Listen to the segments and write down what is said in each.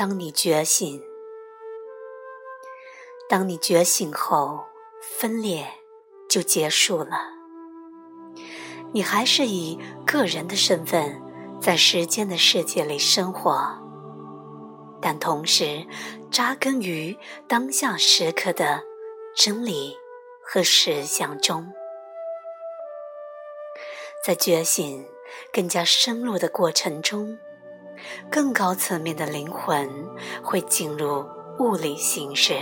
当你觉醒，当你觉醒后，分裂就结束了。你还是以个人的身份在时间的世界里生活，但同时扎根于当下时刻的真理和实相中。在觉醒更加深入的过程中。更高层面的灵魂会进入物理形式，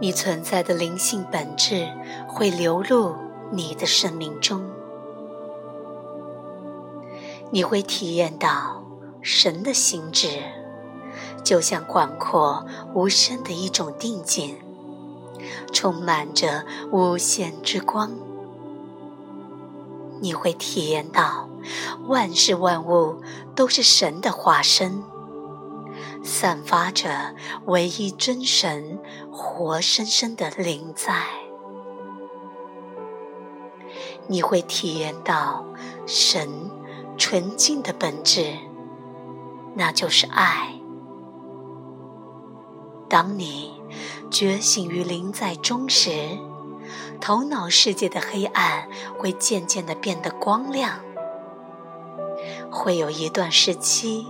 你存在的灵性本质会流入你的生命中，你会体验到神的心智，就像广阔无声的一种定境，充满着无限之光。你会体验到。万事万物都是神的化身，散发着唯一真神活生生的灵在。你会体验到神纯净的本质，那就是爱。当你觉醒于灵在中时，头脑世界的黑暗会渐渐的变得光亮。会有一段时期，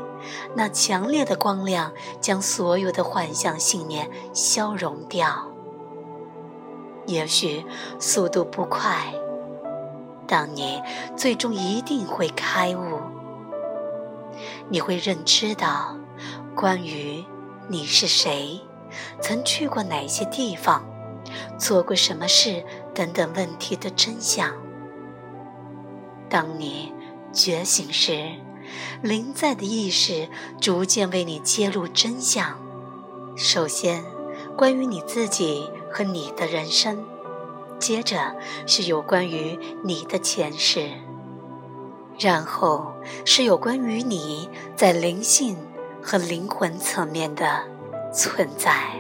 那强烈的光亮将所有的幻象信念消融掉。也许速度不快，但你最终一定会开悟。你会认知到关于你是谁、曾去过哪些地方、做过什么事等等问题的真相。当你。觉醒时，灵在的意识逐渐为你揭露真相。首先，关于你自己和你的人生；接着是有关于你的前世；然后是有关于你在灵性和灵魂层面的存在。